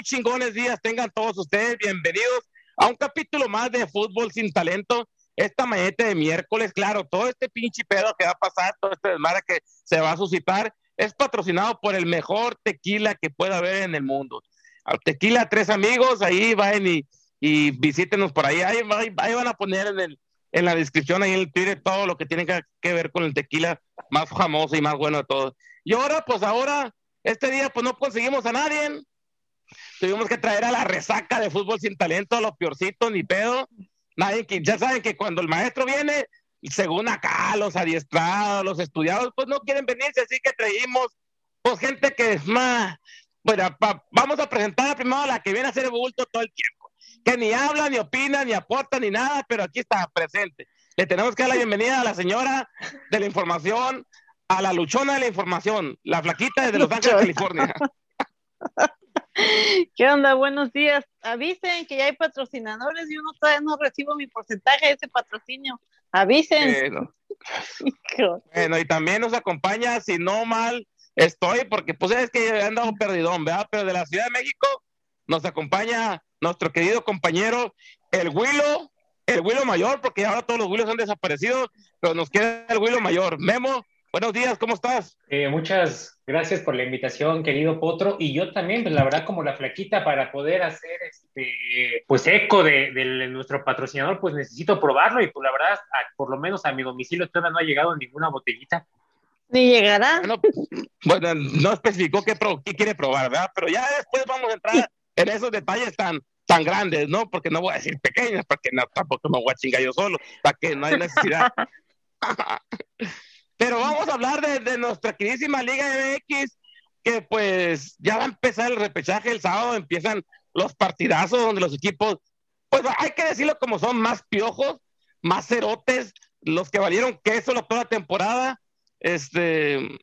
muy chingones días tengan todos ustedes. Bienvenidos a un capítulo más de Fútbol sin Talento. Esta mañana de miércoles, claro, todo este pinche pedo que va a pasar, todo este desmadre que se va a suscitar, es patrocinado por el mejor tequila que pueda haber en el mundo. Al tequila Tres Amigos, ahí vayan y, y visítenos por ahí. ahí. Ahí, van a poner en, el, en la descripción, ahí en el Twitter, todo lo que tiene que, que ver con el tequila más famoso y más bueno de todos. Y ahora, pues ahora este día pues no conseguimos a nadie. Tuvimos que traer a la resaca de fútbol sin talento, a los piorcitos, ni pedo. Nadie que, ya saben que cuando el maestro viene, según acá, los adiestrados, los estudiados, pues no quieren venirse, así que traímos pues gente que es más, bueno, vamos a presentar primero a la que viene a hacer el bulto todo el tiempo, que ni habla, ni opina, ni aporta, ni nada, pero aquí está presente. Le tenemos que dar la bienvenida a la señora de la información, a la luchona de la información, la flaquita desde Los Ángeles, California. ¿Qué onda? Buenos días. Avisen que ya hay patrocinadores y uno todavía no recibo mi porcentaje de ese patrocinio. Avisen. Bueno, y también nos acompaña, si no mal estoy, porque pues es que he andado perdidón, ¿verdad? Pero de la Ciudad de México nos acompaña nuestro querido compañero, el Huilo, el Huilo Mayor, porque ahora todos los Willos han desaparecido, pero nos queda el Huilo Mayor. Memo, Buenos días, ¿cómo estás? Eh, muchas gracias por la invitación, querido Potro. Y yo también, pues la verdad, como la flaquita, para poder hacer este, pues eco de, nuestro patrocinador, pues necesito probarlo. Y pues la verdad, por lo menos a mi domicilio todavía no ha llegado ninguna botellita. Ni llegará. Bueno, no especificó qué, qué, quiere probar, ¿verdad? Pero ya después vamos a entrar en esos detalles tan, tan grandes, ¿no? Porque no voy a decir pequeñas, porque no, tampoco me voy a chingar yo solo, para que no hay necesidad. Pero vamos a hablar de, nuestra queridísima Liga MX, que pues ya va a empezar el repechaje el sábado, empiezan los partidazos donde los equipos, pues hay que decirlo como son, más piojos, más cerotes, los que valieron queso la toda temporada, este,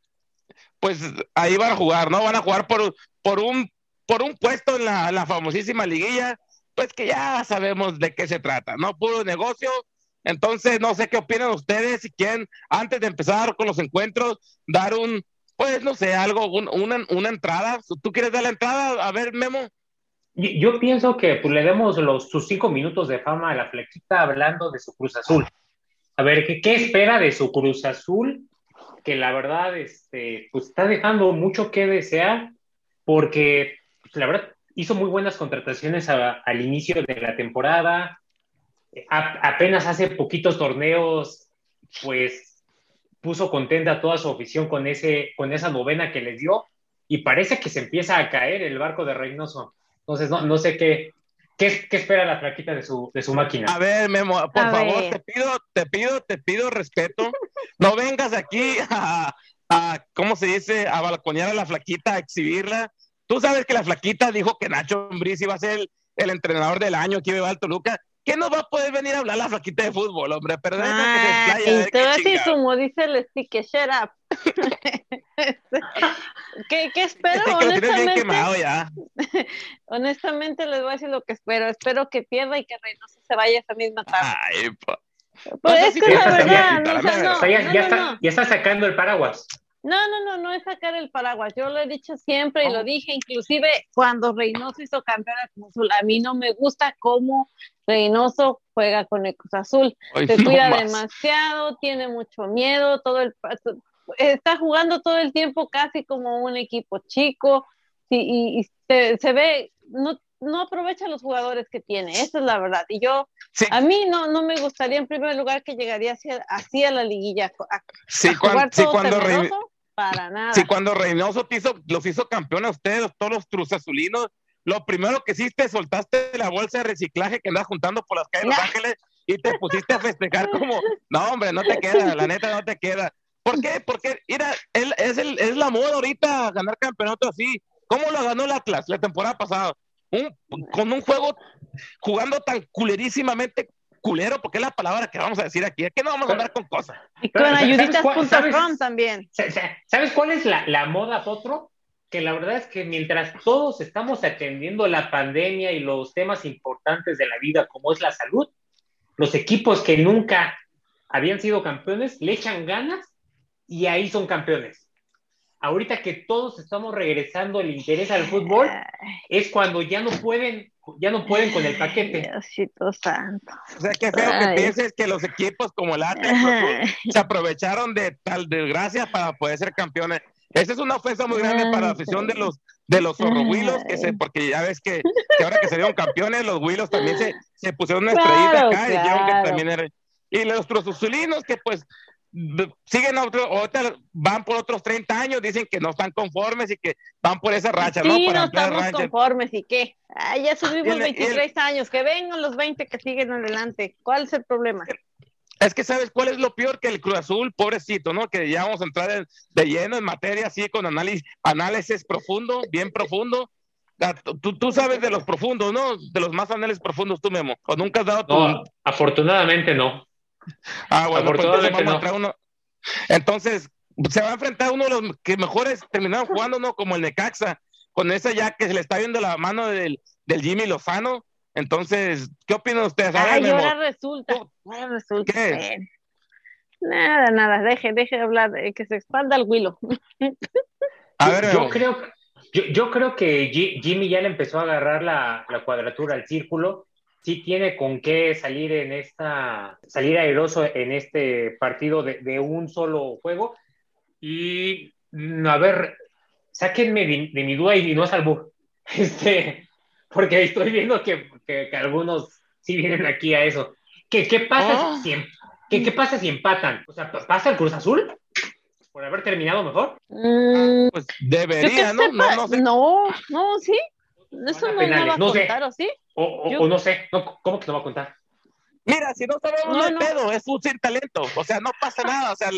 pues ahí van a jugar, ¿no? Van a jugar por, por, un, por un puesto en la, la famosísima liguilla, pues que ya sabemos de qué se trata, ¿no? Puro negocio, entonces, no sé qué opinan ustedes, si quieren, antes de empezar con los encuentros, dar un, pues, no sé, algo, una, una, entrada. ¿Tú quieres dar la entrada? A ver, Memo. Yo pienso que pues, le demos los, sus cinco minutos de fama a la flequita hablando de su Cruz Azul. A ver, ¿qué, qué espera de su Cruz Azul? Que la verdad, este, pues está dejando mucho que desear, porque pues, la verdad hizo muy buenas contrataciones al inicio de la temporada, apenas hace poquitos torneos, pues puso contenta a toda su afición con, ese, con esa novena que les dio y parece que se empieza a caer el barco de Reynoso. Entonces, no, no sé qué, qué, qué, espera la flaquita de su, de su máquina. A ver, Memo, por favor, te pido, te pido, te pido respeto. No vengas aquí a, a, ¿cómo se dice?, a balconear a la flaquita, a exhibirla. Tú sabes que la flaquita dijo que Nacho Ambriz iba a ser el, el entrenador del año que iba al Toluca ¿Qué nos va a poder venir a hablar la flaquita de fútbol, hombre? Pero ah, que se explaye. Y como dice el stick, shut up. ¿Qué, ¿Qué, espero? Este honestamente, bien quemado ya. honestamente les voy a decir lo que espero. Espero que pierda y que Reynoso se vaya esa misma tarde. Ay. Pues es que la verdad, ya, está, sacando el paraguas. No, no, no, no es sacar el paraguas. Yo lo he dicho siempre y lo oh. dije, inclusive cuando Reynoso hizo campeón de Cruz Azul. A mí no me gusta cómo Reynoso juega con el Cruz Azul. Se cuida demasiado, tiene mucho miedo, todo el está jugando todo el tiempo casi como un equipo chico y, se, ve, no, no aprovecha los jugadores que tiene, esa es la verdad. Y yo, a mí no, no me gustaría en primer lugar que llegaría así, a la liguilla. A, sí, cuando Reynoso, para nada. Sí, cuando Reynoso los hizo campeones a ustedes, todos los Cruz Azulinos, lo primero que hiciste, soltaste la bolsa de reciclaje que andas juntando por las calles de Los Ángeles y te pusiste a festejar como, no, hombre, no te queda, la neta no te queda. ¿Por qué? Porque, mira, él, es, el, es la moda ahorita ganar campeonato así. ¿Cómo lo ganó el Atlas la temporada pasada? con un juego jugando tan culerísimamente culero, porque es la palabra que vamos a decir aquí. Es que no vamos a andar con cosas. Y con ayuditas.com también. ¿Sabes cuál es la, la moda, Potro? que la verdad es que mientras todos estamos atendiendo la pandemia y los temas importantes de la vida, como es la salud, los equipos que nunca habían sido campeones le echan ganas y ahí son campeones. Ahorita que todos estamos regresando el interés al fútbol, es cuando ya no pueden, ya no pueden con el paquete. Diosito santo. O sea, qué feo que pienses que los equipos como el Atlas se aprovecharon de tal desgracia para poder ser campeones. Esa es una ofensa muy grande para la afición de los de los zorrohuilos, que se, porque ya ves que, ahora que se dieron campeones, los huilos también se, se pusieron una estrellita acá y dijeron que también era. Y los cruzulinos que pues siguen otro, van por otros 30 años, dicen que no están conformes y que van por esa racha, sí, ¿no? no estamos conformes y qué. ya subimos 23 años, que vengan los 20 que siguen adelante. ¿Cuál es el problema? Es que sabes cuál es lo peor que el Cruz Azul, pobrecito, ¿no? Que ya vamos a entrar de lleno en materia así con análisis, análisis profundo, bien profundo. Ah, tú, tú sabes de los profundos, ¿no? De los más análisis profundos, tú, Memo. ¿O nunca has dado tu... No, afortunadamente no. Ah, bueno, pues entonces vamos a uno. Entonces, se va a enfrentar uno de los que mejores terminaron jugando, ¿no? Como el Necaxa, con esa ya que se le está viendo la mano del, del Jimmy Lozano. Entonces, ¿qué opinan ustedes? Ay, ahora resulta, ahora resulta. ¿Qué? Nada, nada, deje, deje de hablar, que se expanda el Willow. A ver, yo creo, yo, yo, creo que Jimmy ya le empezó a agarrar la, la cuadratura al círculo sí tiene con qué salir en esta, salir airoso en este partido de, un solo juego. Y mm, a ver, sáquenme de, mi duda y no es Este, porque estoy viendo que, que, algunos sí vienen aquí a eso. ¿Qué, qué pasa ah. si, em, ¿qué, pasa si empatan? O sea, ¿pasa el Cruz Azul? ¿Por haber terminado mejor? Mm, pues debería, ¿no? No, no, no, no, sí. Eso no, va a contar, ¿o sí? O, no sé, ¿cómo que no va a contar? Mira, si no sabemos, no, no. pedo, es un sin talento, o sea, no pasa nada, o sea,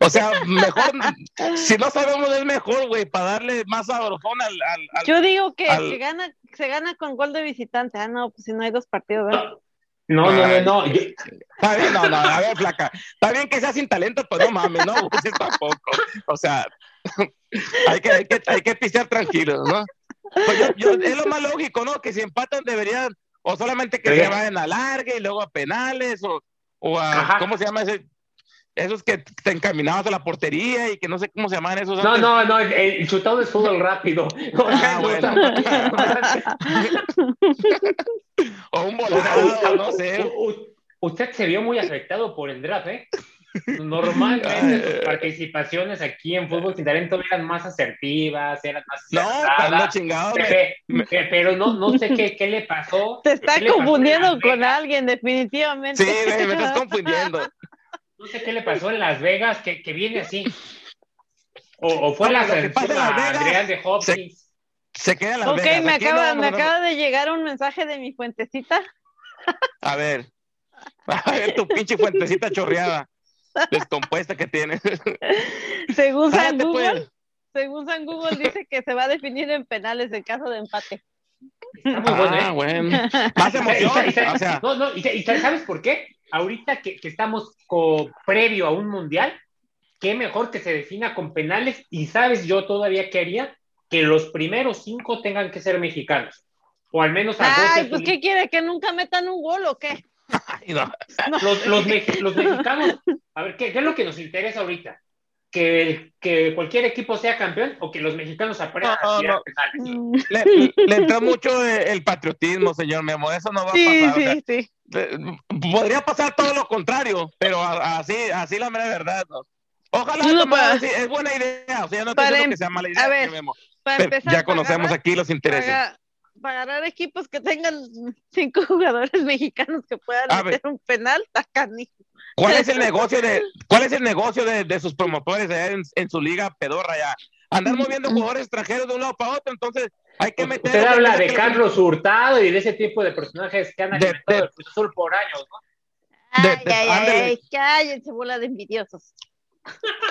o sea, mejor, si no sabemos es mejor, güey, para darle más sabrosón al, al, Yo digo que se gana, se gana con gol de visitante, ah, no, pues si no hay dos partidos, ¿verdad? No, no, no, no. Está bien, no, no, a ver, flaca. Está bien que sea sin talento, pues no mames, no, pues tampoco. O sea, hay que, hay que, hay que pistear tranquilos, ¿no? Pues es lo más lógico, ¿no? Que si empatan deberían, o solamente que se vayan a larga y luego a penales, o, o a, ¿cómo se llama ese? Esos que te encaminabas a la portería y que no sé cómo se llaman esos. No, no, no, el, chutado es fútbol rápido. Ah, o un volado, no sé. Usted se vio muy afectado por el draft, ¿eh? Normalmente sus participaciones aquí en Fútbol Sin Talento eran más asertivas, eran más... No, no chingado. Pero, no, no sé qué, qué le pasó. Te está confundiendo con alguien, definitivamente. Sí, me, estás confundiendo. No sé qué le pasó en Las Vegas, que, que viene así. O, o fue la Adrián de Hopkins. Se, queda en Las Ok, me, acaba, me acaba de llegar un mensaje de mi fuentecita. A ver. A ver tu pinche fuentecita chorreada descompuesta que tiene. Según San Google, según San Google dice que se va a definir en penales en caso de empate. Está muy bueno, ¿eh? bueno. Más emoción. No, no, y, ¿sabes por qué? Ahorita que, que estamos previo a un mundial, qué mejor que se defina con penales. Y sabes, yo todavía quería que los primeros cinco tengan que ser mexicanos. O al menos a Ay, pues ¿qué quiere? ¿Que nunca metan un gol o qué? Los, los, mexicanos, a ver, ¿qué, es lo que nos interesa ahorita? ¿Que, ¿Que cualquier equipo sea campeón o que los mexicanos aprendan a tirar le, le, entró mucho el patriotismo, señor Memo, eso no va a pasar. Sí, sí. Podría pasar todo lo contrario, pero así, así la mera verdad. Ojalá es buena idea, o sea, no te digo que sea mala idea, Memo. ya conocemos aquí los intereses para ganar equipos que tengan cinco jugadores mexicanos que puedan hacer un penal, ¿Cuál es el negocio de, cuál es el negocio de, sus promotores en, su liga pedorra ya? Andar moviendo jugadores extranjeros de un lado para otro, entonces hay que meter. Usted habla de Carlos Hurtado y de ese tipo de personajes que han alimentado el Cruz Azul por años, ¿no? Ay, ay, ay, cállense, bola de envidiosos.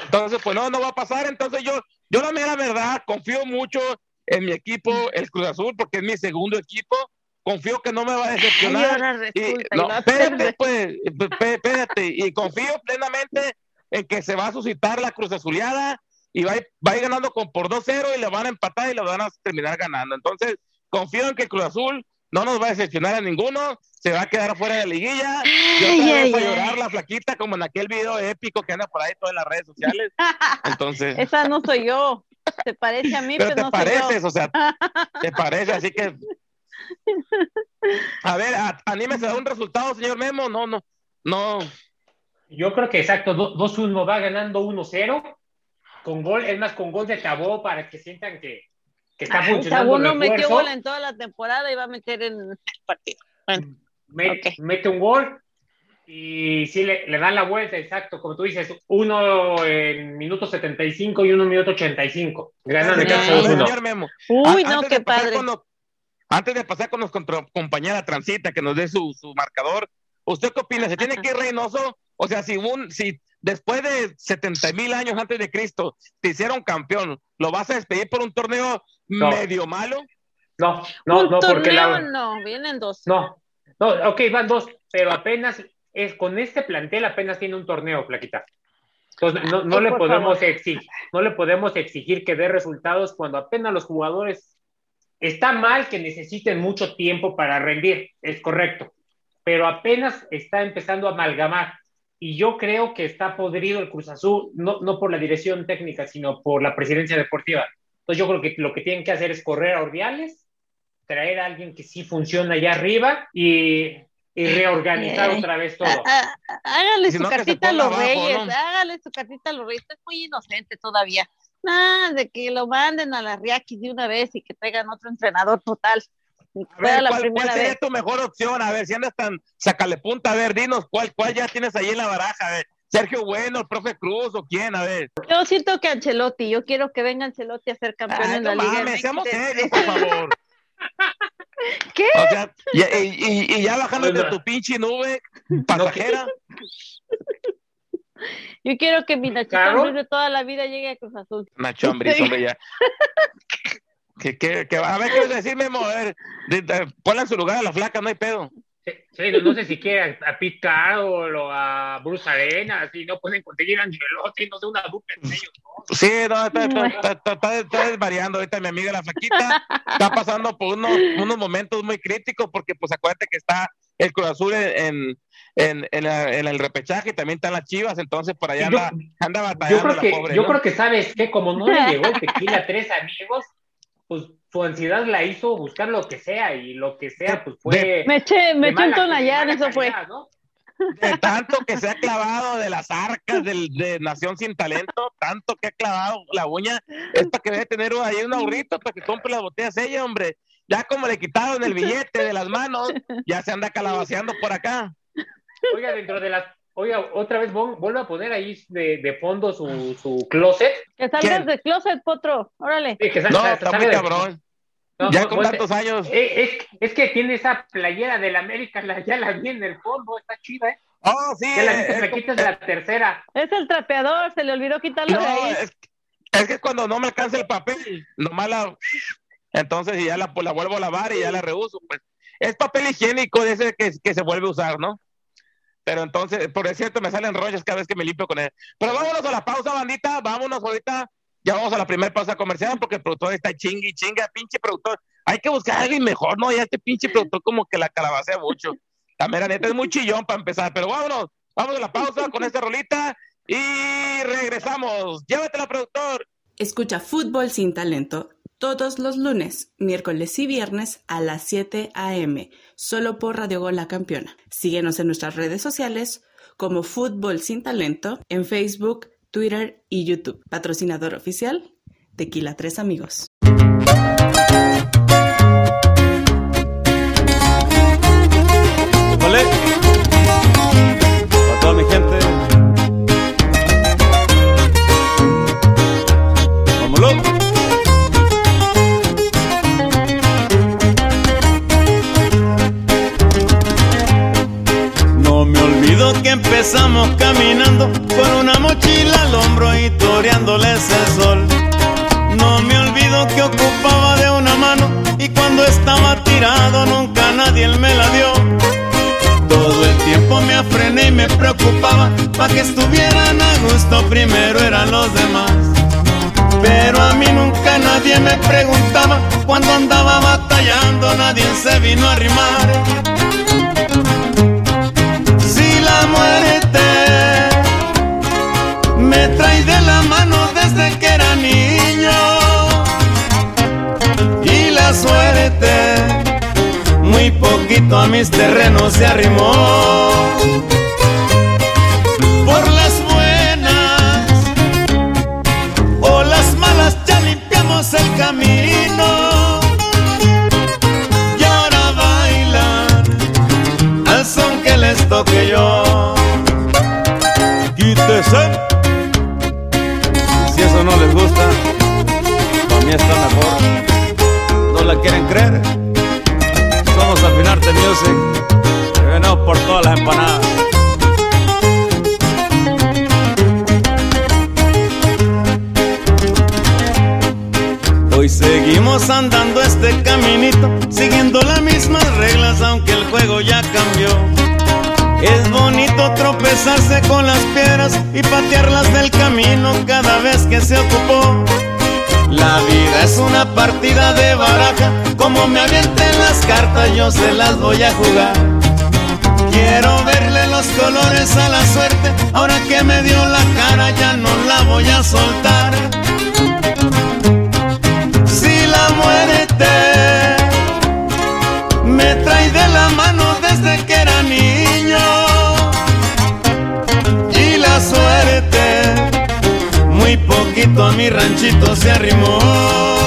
Entonces, pues no, no va a pasar. Entonces yo, yo la mera verdad, confío mucho en mi equipo, el Cruz Azul, porque es mi segundo equipo. Confío que no me va a decepcionar. y, no, espérate, pues, espérate, y confío plenamente en que se va a suscitar la Cruz Azuleada y va, va a ir ganando con por 2-0 y le van a empatar y lo van a terminar ganando. Entonces, confío en que Cruz Azul no nos va a decepcionar a ninguno, se va a quedar fuera de la liguilla. Y otra a llorar la flaquita, como en aquel video épico que anda por ahí todas las redes sociales. Entonces. Esa no soy yo. Te parece a mí, pero, te pareces, o sea, te parece, así que. A ver, anímese a un resultado, señor Memo. No, no, no. Yo creo que exacto, 2-1 va ganando 1-0 con gol, es más, con gol de Tabó para que sientan que, que está funcionando. Tabó no metió gol en toda la temporada y va a meter en el partido. Mete un gol y sí le, le, dan la vuelta, exacto, como tú dices, uno en minuto 75 y uno en minuto 85. Ganan el caso Señor Memo. Uy, no, qué padre. antes de pasar con nuestra compañera Transita que nos dé su, su marcador, ¿usted qué opina? ¿Se tiene que ir Reynoso? O sea, si, un, si después de 70 mil años antes de Cristo, te hicieron campeón, ¿lo vas a despedir por un torneo medio malo? No, no, no, porque la... no, vienen dos. No, no, ok, van dos, pero apenas es con este plantel apenas tiene un torneo, Flaquita. Entonces, no, no le podemos exigir, no le podemos exigir que dé resultados cuando apenas los jugadores está mal que necesiten mucho tiempo para rendir, es correcto, pero apenas está empezando a amalgamar y yo creo que está podrido el Cruz Azul, no, no por la dirección técnica, sino por la presidencia deportiva. Entonces yo creo que lo que tienen que hacer es correr a Ordiales, traer a alguien que sí funciona allá arriba y, reorganizar otra vez todo. Hágale su cartita a los reyes, hágale su cartita a los reyes, es muy inocente todavía. Nada, de que lo manden a la Riaki de una vez y que traigan otro entrenador total. A ver, ¿cuál, sería tu mejor opción? A ver, si andas tan, sacale punta, a ver, dinos, ¿cuál, cuál ya tienes ahí en la baraja? A ver, Sergio Bueno, el profe Cruz o quién, a ver. Yo siento que Ancelotti, yo quiero que venga Ancelotti a ser campeón en la liga. Mames, seamos serios, por favor. ¿Qué? O sea, y, y, y ya bajando de tu pinche nube pasajera. Yo quiero que mi Nachito de toda la vida llegue a Cruz Azul. Nacho Ambriz, hombre, ya. Que, que, que, a ver, ¿qué decir, Memo? A ver, ponla en su lugar a la flaca, no hay pedo. Sí, no, sé si quiere a Pete Carroll o a Bruce Arena, si no pueden conseguir a Angelotti, no sé, una dupla en ellos, ¿no? Sí, no, está, está, está, está, desvariando ahorita mi amiga la flaquita, está pasando por unos, unos momentos muy críticos porque pues acuérdate que está el Cruz Azul en, en, en, en, el repechaje y también están las chivas, entonces por allá anda, anda batallando yo creo que, pobre, Yo creo que sabes que como no le llegó el tequila a tres amigos, pues su ansiedad la hizo buscar lo que sea y lo que sea pues fue me eché me eché un tonallán eso fue de tanto que se ha clavado de las arcas del, de Nación Sin Talento, tanto que ha clavado la uña, es para que debe tener ahí un ahorrito para que compre las botellas ella, hombre. Ya como le quitaron el billete de las manos, ya se anda calabaceando por acá. Oiga, dentro de las Oiga, otra vez vuelve a poner ahí de, de fondo su, su, closet. Que salgas de closet, Potro. Órale. Sí, que no, está muy cabrón. ya con tantos años. Eh, es, es, que tiene esa playera del América, la, ya la vi en el fondo, está chida, ¿eh? Oh, sí. Que la, eh, quitas de la tercera. Es el trapeador, se le olvidó quitarlo de ahí. Es, es, que cuando no me alcanza el papel, nomás la. Entonces ya la, la vuelvo a lavar y ya la reuso. Pues es papel higiénico de ese que, que se vuelve a usar, ¿no? Pero entonces, por cierto, me salen rollos cada vez que me limpio con él. Pero vámonos a la pausa, bandita. Vámonos ahorita. Ya vamos a la primera pausa comercial porque el productor está chingui, chinga, pinche productor. Hay que buscar a alguien mejor, ¿no? Ya este pinche productor como que la calabacea mucho. La mera neta es muy chillón para empezar. Pero vámonos, vamos a la pausa con esta rolita y regresamos. Llévatela, productor. Escucha Fútbol sin Talento todos los lunes, miércoles y viernes a las 7 a.m., solo por Radio Gol La Campeona. Síguenos en nuestras redes sociales como Fútbol Sin Talento en Facebook, Twitter y YouTube. Patrocinador oficial, Tequila Tres Amigos. Vale. Para toda mi gente. Que empezamos caminando con una mochila al hombro y toreándoles el sol. No me olvido que ocupaba de una mano y cuando estaba tirado nunca nadie me la dio. Todo el tiempo me afrené y me preocupaba para que estuvieran a gusto, primero eran los demás. Pero a mí nunca nadie me preguntaba cuando andaba batallando, nadie se vino a arrimar. Trae de la mano desde que era niño y la suerte muy poquito a mis terrenos se arrimó. Está mejor. ¿No la quieren creer? Somos Afinarte Music. Venimos por todas las empanadas. Hoy seguimos andando este caminito, siguiendo las mismas reglas, aunque el juego ya cambió. Es bonito tropezarse con las piedras y patearlas del camino cada vez que se ocupó. La vida es una partida de baraja, como me avienten las cartas yo se las voy a jugar. Quiero verle los colores a la suerte, ahora que me dio la cara ya no la voy a soltar. Si la muerte me trae de la mano desde que era niño poquito a mi ranchito se arrimó.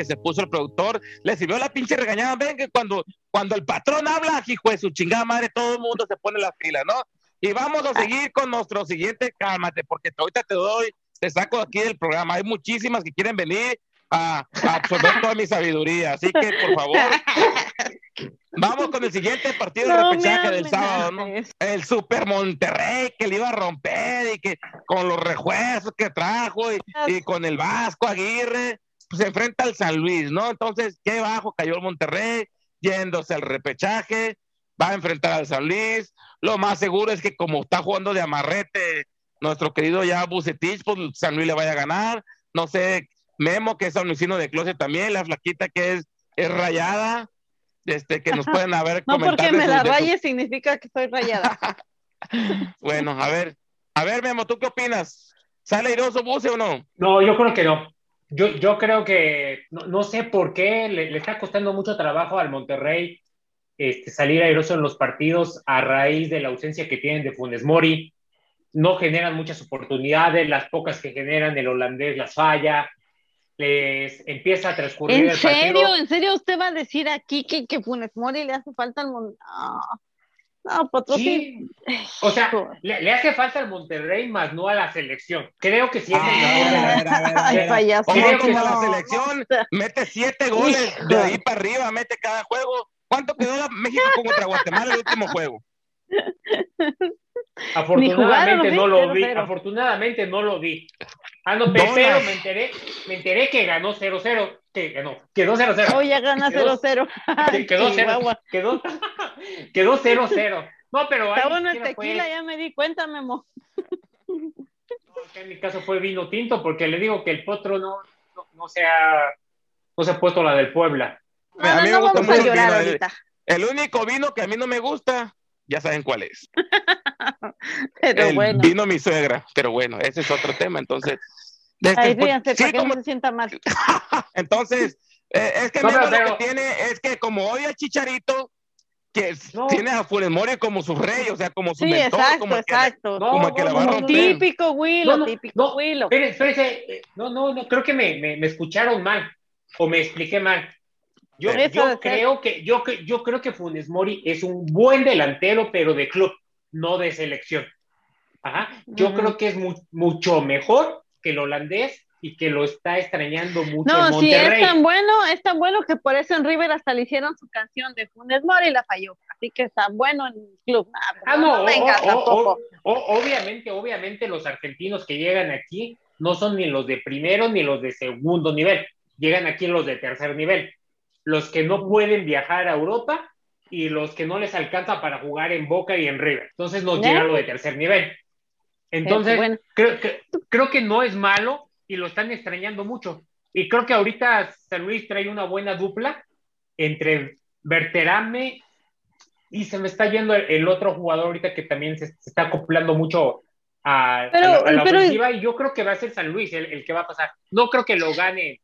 Que se puso el productor, le sirvió la pinche regañada. Ven que cuando, cuando el patrón habla, hijo de su chingada madre, todo el mundo se pone la fila, ¿no? Y vamos a seguir con nuestro siguiente, cálmate, porque ahorita te doy, te saco de aquí del programa. Hay muchísimas que quieren venir a, a absorber toda mi sabiduría. Así que, por favor, vamos con el siguiente partido de No me repechaje del sábado, ¿no? El Super Monterrey que le iba a romper y que con los refuerzos que trajo y, y con el Vasco Aguirre, pues se enfrenta al San Luis, ¿no? Entonces, qué bajo cayó el Monterrey, yéndose al repechaje, va a enfrentar al San Luis. Lo más seguro es que como está jugando de amarrete nuestro querido ya Bucetich, pues San Luis le vaya a ganar. No sé, Memo, que es Luisino de closet también, la flaquita que es, es rayada, este, que nos pueden haber No porque me la su- raye significa que estoy rayada. Bueno, a ver, a ver, Memo, ¿tú qué opinas? ¿Sale airoso Buce o no? No, yo creo que no. Yo, yo creo que no, no sé por qué le, le está costando mucho trabajo al Monterrey este, salir airoso en los partidos a raíz de la ausencia que tienen de Funes Mori. No generan muchas oportunidades, las pocas que generan el holandés las falla, les empieza a transcurrir ¿En el partido. serio? ¿En serio usted va a decir aquí que, que Funes Mori le hace falta al mundo? No, no Potosí. Sí, o sea, le, le hace falta al Monterrey, más no a la selección. Creo que sí es el Ah, mejor Creo que la selección mete siete goles de ahí para arriba, mete cada juego. ¿Cuánto quedó México contra Guatemala el último juego? Afortunadamente no lo vi, 0-0. afortunadamente no lo vi. Ah, no, pero me enteré, me enteré que ganó 0-0, que ganó, quedó 0-0. Oh, ya gana Quedó- 0-0. que quedó 0, Chihuahua. quedó, quedó 0-0. No, pero Está bueno el tequila, ya me di cuenta, Memo. no, acá en mi caso fue vino tinto, porque le digo que el potro no, no, no se ha, no se ha puesto la del Puebla. No, A no, no gusta vamos a mucho el llorar vino, el- ahorita. El único vino que a mí no me gusta, ya saben cuál es. Pero el bueno. vino mi suegra, pero bueno, ese es otro tema, entonces. desde- Ay, pues, ríanse sí, para que como- no se sienta mal. entonces, eh, es que No, Memo pero- lo que tiene es que como odia a Chicharito, que No. tiene a Funes Mori como su rey, o sea, como su Sí, mentor, exacto, como el que- exacto. No, como el que la va a no, no, romper. Típico Willow, No, no, típico no. Willow. Espere, espérese, eh, no, no, no, creo que me, me, me escucharon mal o me expliqué mal. Yo, creo que, yo, yo creo que Funes Mori es un buen delantero, pero de club, no de selección. Ajá. Yo creo que es mu- mucho mejor que el holandés y que lo está extrañando mucho No, en sí, Monterrey. es tan bueno, es tan bueno que por eso en River hasta le hicieron su canción de Funes Mori y la falló. Así que está bueno en el club. Ah, Ah, no, venga, o- o- tampoco. o- o- obviamente, obviamente los argentinos que llegan aquí no son ni los de primero ni los de segundo nivel, llegan aquí los de tercer nivel, los que no pueden viajar a Europa y los que no les alcanza para jugar en Boca y en River. Entonces nos llega lo de tercer nivel. Entonces, bueno. creo, que, creo que no es malo y lo están extrañando mucho. Y creo que ahorita San Luis trae una buena dupla entre Berterame y se me está yendo el, el otro jugador ahorita que también se, se está acoplando mucho a, la, a la pero- ofensiva y yo creo que va a ser San Luis el, el que va a pasar. No creo que lo gane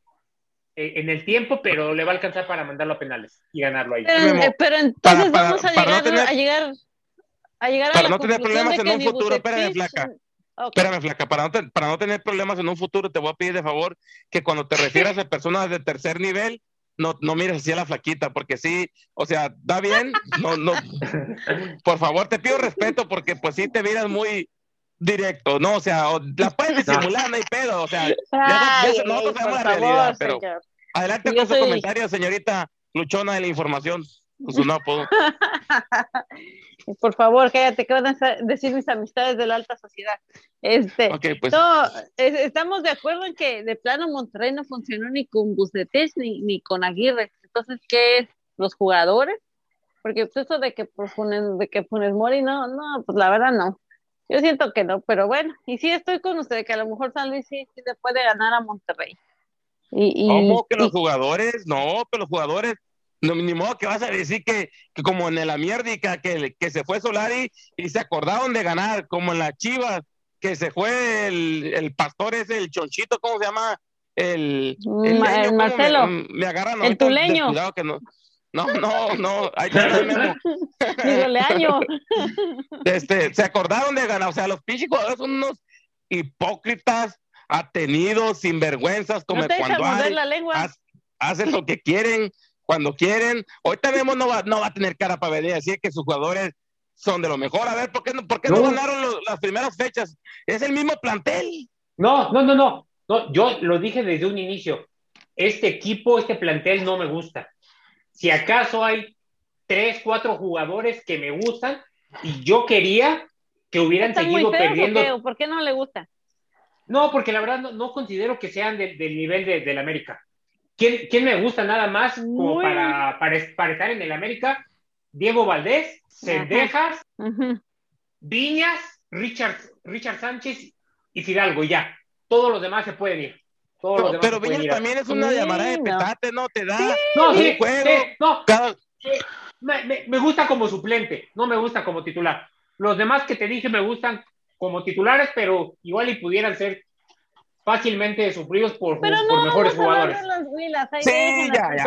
en el tiempo, pero le va a alcanzar para mandarlo a penales y ganarlo ahí. Pero, eh, pero entonces para- para- vamos a para no llegar, tener- a llegar a llegar a para la no tener problemas en un futuro, espérame, flaca. Ok. Espérame, flaca, para no, te- para no tener problemas en un futuro, te voy a pedir de favor que cuando te refieras a personas de tercer nivel, no, no mires así a la flaquita, porque sí, o sea, da bien, no, no, por favor, te pido respeto, porque pues sí te miras muy directo, ¿no? O sea, o- la puedes disimular, no hay pedo, o sea, ya, Ay, ya- nosotros por sabemos la favor, realidad, pero señor. adelante Yo con su comentario, señorita luchona de la información, con su no apodo. Por favor, cállate, ¿qué van a decir mis amistades de la alta sociedad? Este, pues, no, es- estamos de acuerdo en que de plano Monterrey no funcionó ni con Bucetich ni, ni con Aguirre. Entonces, ¿qué es? ¿Los jugadores? Porque pues, eso de que, por Funes, de que Funes Mori, no, no, pues la verdad no. Yo siento que no, pero bueno, y sí estoy con usted, que a lo mejor San Luis sí, sí le puede ganar a Monterrey. Y, y, ¿Cómo que los y- jugadores? No, que los jugadores, no, ni modo que vas a decir que, que como en la mierdica, que, que se fue Solari y se acordaron de ganar, como en las Chivas, que se fue el, el pastor ese, el chonchito, ¿cómo se llama? El, Ma- leño, el ¿cómo Marcelo. Me, me agarran El tuleño. descuidado que no. No, no, no, ahí está el memo. Digo, Leaño. Este, se acordaron de ganar, o sea, los pinches son unos hipócritas, atenidos, sinvergüenzas, como No te cuando hay, la lengua. haz- hacen lo que quieren, cuando quieren. Ahorita Memo no va, no va a tener cara para venir a decir que sus jugadores son de lo mejor. A ver, ¿por qué no, por qué no No. ganaron los- las primeras fechas? Es el mismo plantel. No, no, no, no, no. Yo lo dije desde un inicio. Este equipo, este plantel no me gusta. Si acaso hay tres, cuatro jugadores que me gustan y yo quería que hubieran ¿Están muy seguido feos perdiendo. ¿Por qué no le gusta? No, porque la verdad no, no considero que sean del- del nivel de, del América. ¿Quién, quién me gusta nada más como Muy- para, para, para estar en el América? Diego Valdés, Cendejas. Viñas, Richard, Richard Sánchez y Fidalgo, y ya. Todos los demás se pueden ir. Todos Pero, demás pero Viñas también es una Sí, llamada de no. petate, ¿no? Te da No, un sí, juego. sí, no, Cada, me, me- me gusta como suplente, no me gusta como titular. Los demás que te dije me gustan como titulares, pero igual y pudieran ser fácilmente sufridos por, Pero por no, mejores jugadores. Sí, ya, ya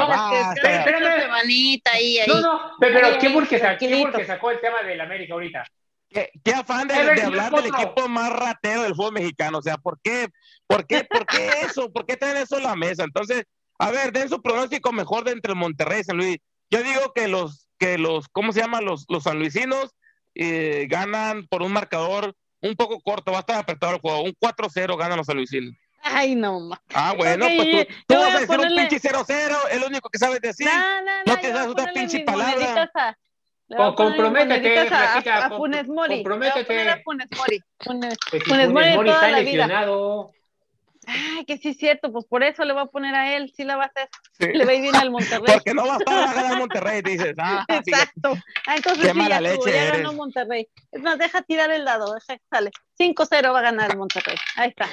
ahí, ahí. No, no, pero, pero qué porque sacó el tema del América ahorita. ¿Qué, qué afán de, A hablar del equipo más ratero del fútbol mexicano. O sea, ¿por qué? ¿Por qué? ¿Por qué eso? ¿Por qué traen eso en la mesa? Entonces, a ver, den su pronóstico mejor de entre el Monterrey y San Luis. Yo digo que los, que los, ¿cómo se llama? Los, los sanluisinos eh, ganan por un marcador un poco corto, va a estar apretado el juego. Un 4-0 ganan los sanluisinos. Ay, no, ma. Ah, bueno, pues tú, tú vas a a decir ponerle- un pinche 0-0, es lo único que sabes decir. No, no, no, No te das a una pinche palabra. a- le voy a Com- poner mis comprométete, a- a, Funes Mori. Comprométete. a Funes Mori. Funes- si Funes Funes Mori está la vida. lesionado. Ay, que sí es cierto, pues por eso le voy a poner a él, sí la va a hacer. Sí. Le va a ir bien al Monterrey. Porque no va a ganar Monterrey, dices. Ah. Exacto. Ah, entonces Qué sí, mala ya, leche ya ganó Monterrey. Es más, deja tirar el dado, deja sale. 5-0 va a ganar el Monterrey. Ahí está.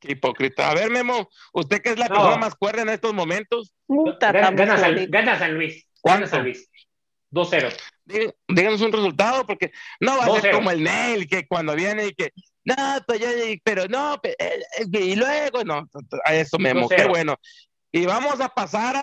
Qué hipócrita. A ver, Memo, usted que es la No. persona más cuerda en estos momentos, Puta, Gana, estamos gana San, jodidos. gana San Luis. ¿Cuánto? Gana San Luis. 2-0. dí- díganos un resultado, porque no va a ser 2-0. como el Nel, que cuando viene y que, no, pues yo, pero no, y luego, no, a eso, 2-0. qué bueno. Y vamos a pasar,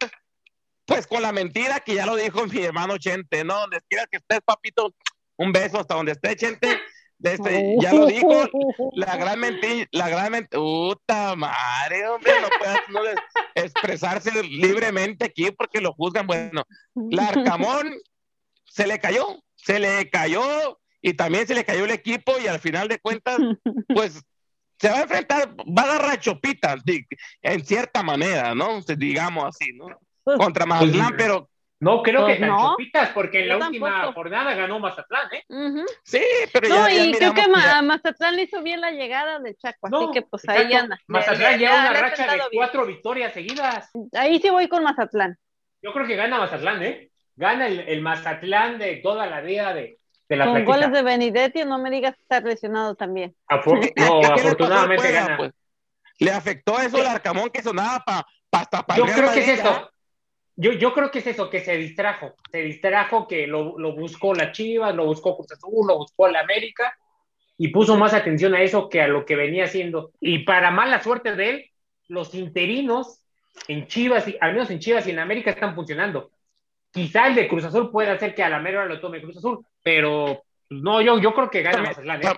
pues, con la mentira que ya lo dijo mi hermano Chente, ¿no? Donde quiera que estés, papito, un beso hasta donde esté, Chente. Este, ya lo dijo, la gran mentira, la gran mentira, puta madre, hombre, no puede no expresarse libremente aquí porque lo juzgan. Bueno, la Arcamón se le cayó, se le cayó y también se le cayó el equipo y al final de cuentas, pues se va a enfrentar, va a agarrar Chopita, en cierta manera, ¿no? Digamos así, ¿no? Pues, Contra Mazatlán, pues, pero no creo que pues tan Chopitas, porque en la última jornada ganó Mazatlán, ¿eh? Sí, pero no, ya, y creo que Mazatlán le hizo bien la llegada de Chaco, así que pues ahí anda. Mazatlán lleva una racha de cuatro victorias seguidas. Ahí sí voy con Mazatlán. Yo creo que gana Mazatlán, ¿eh? Gana el, Mazatlán de toda la vida de, de la Con goles de Benedetti, no me digas que está lesionado también. no, afortunadamente gana. Pues? Le afectó eso el Arcamón que sonaba para pa, pa, Yo creo que es eso. Yo, yo creo que es eso, que se distrajo, se distrajo, que lo, lo buscó la Chivas, lo buscó Cruz Azul, lo buscó la América, y puso más atención a eso que a lo que venía haciendo. Y para mala suerte de él, los interinos en Chivas, y, al menos en Chivas y en América están funcionando. Quizá el de Cruz Azul puede hacer que a la mera lo tome Cruz Azul, pero no, yo, yo creo que gana Mazatlán. ¿eh?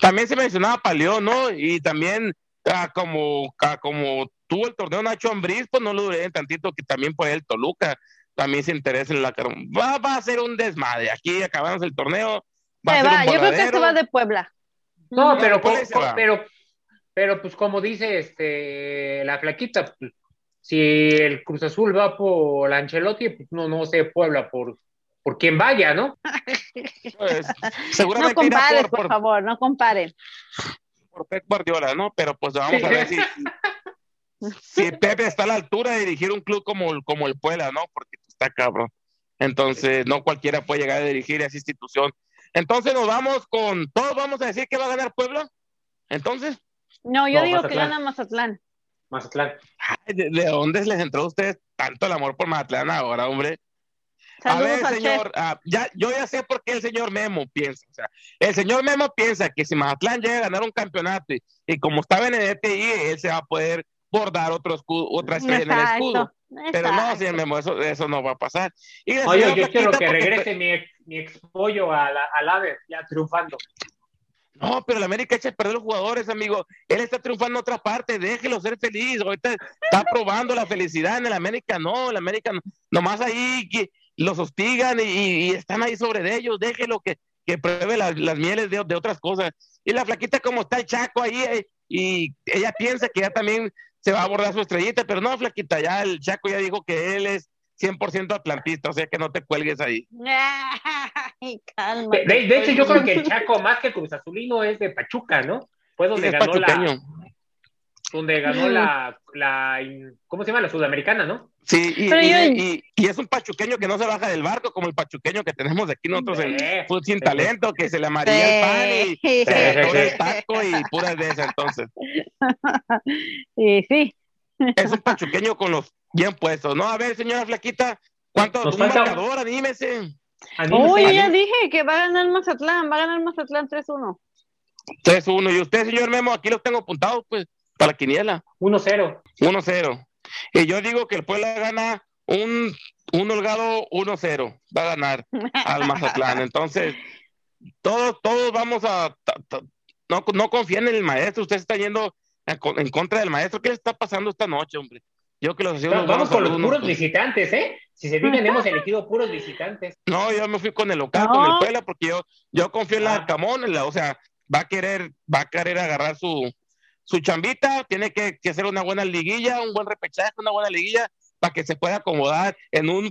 También se mencionaba Paleón, ¿no? Y también ah, como, ah, como tuvo el torneo Nacho Ambriz, pues no lo duré tantito, que también por el Toluca también se interesa en la va, va a ser un desmadre. Aquí acabamos el torneo. Va yo creo que se va de Puebla. No, pero, pero, pero, pues como dice este la flaquita, pues, si el Cruz Azul va por Ancelotti, pues no, no sé Puebla por, por quien vaya, ¿no? Pues, seguramente no comparen, por, favor, no comparen. Por Pep Guardiola, ¿no? Pero pues vamos a ver si, si Pepe está a la altura de dirigir un club como, como el Puebla, ¿no? Porque está cabrón. Entonces, no cualquiera puede llegar a dirigir esa institución. Entonces, nos vamos con. ¿Todos vamos a decir que va a ganar Puebla? Entonces. No, yo digo que gana Mazatlán. Mazatlán. ¿de, dónde les entró a ustedes tanto el amor por Mazatlán ahora, hombre? a ver, señor, ah, ya, yo ya sé por qué el señor Memo piensa. O sea, el señor Memo piensa que si Mazatlán llega a ganar un campeonato y, como está en el ETI, él se va a poder bordar otro escudo, otra estrella en el escudo. Pero no, señor Memo, eso, eso no va a pasar. Y Oye, yo quiero que regrese mi, mi ex pollo a la, al AVE, ya triunfando. No, pero el América echa a perder los jugadores, amigo. Él está triunfando en otra parte, déjelo ser feliz. Ahorita está probando la felicidad en el América, no, el América nomás ahí que los hostigan y, están ahí sobre ellos, déjelo que, que pruebe las, mieles de, de, otras cosas. Y la flaquita como está el chaco ahí, eh, y ella piensa que ya también se va a abordar su estrellita, pero no, flaquita, ya el Chaco ya dijo que él es 100% atlantista, o sea que no te cuelgues ahí. de, hecho, yo creo que el Chaco, más que Cruz Azulino, es de Pachuca, ¿no? Fue donde ganó la, donde ganó la, la, ¿cómo se llama? La sudamericana, ¿no? Sí, y, y, es un pachuqueño que no se baja del barco, como el pachuqueño que tenemos aquí nosotros en Fútbol Sin Talento, que se le amaría el pan y se el taco y puras de esas, entonces. Sí, sí. Es un pachuqueño con los bien puestos, ¿no? A ver, señora Flaquita, ¿cuánto? Un marcador, anímese. Uy, ya dije que va a ganar Mazatlán, va a ganar Mazatlán 3-1. 3-1, y usted, señor Memo, aquí los tengo apuntados, pues para la quiniela. 1-0. 1-0. Y yo digo que el Puebla gana un, un holgado 1-0. Va a ganar al Mazatlán. Entonces, todos, todos vamos a. No, no confíen en el maestro. Usted está yendo en contra del maestro. ¿Qué le está pasando esta noche, hombre? Yo que los Vamos, vamos con los puros visitantes, ¿eh? Si se fijan, hemos elegido puros visitantes. No, yo me fui con el local, con el Puebla, porque yo, yo confío en la ah. Camón, o sea, va a querer, va a querer agarrar su, su chambita, tiene que, hacer una buena liguilla, un buen repechaje, una buena liguilla, para que se pueda acomodar en un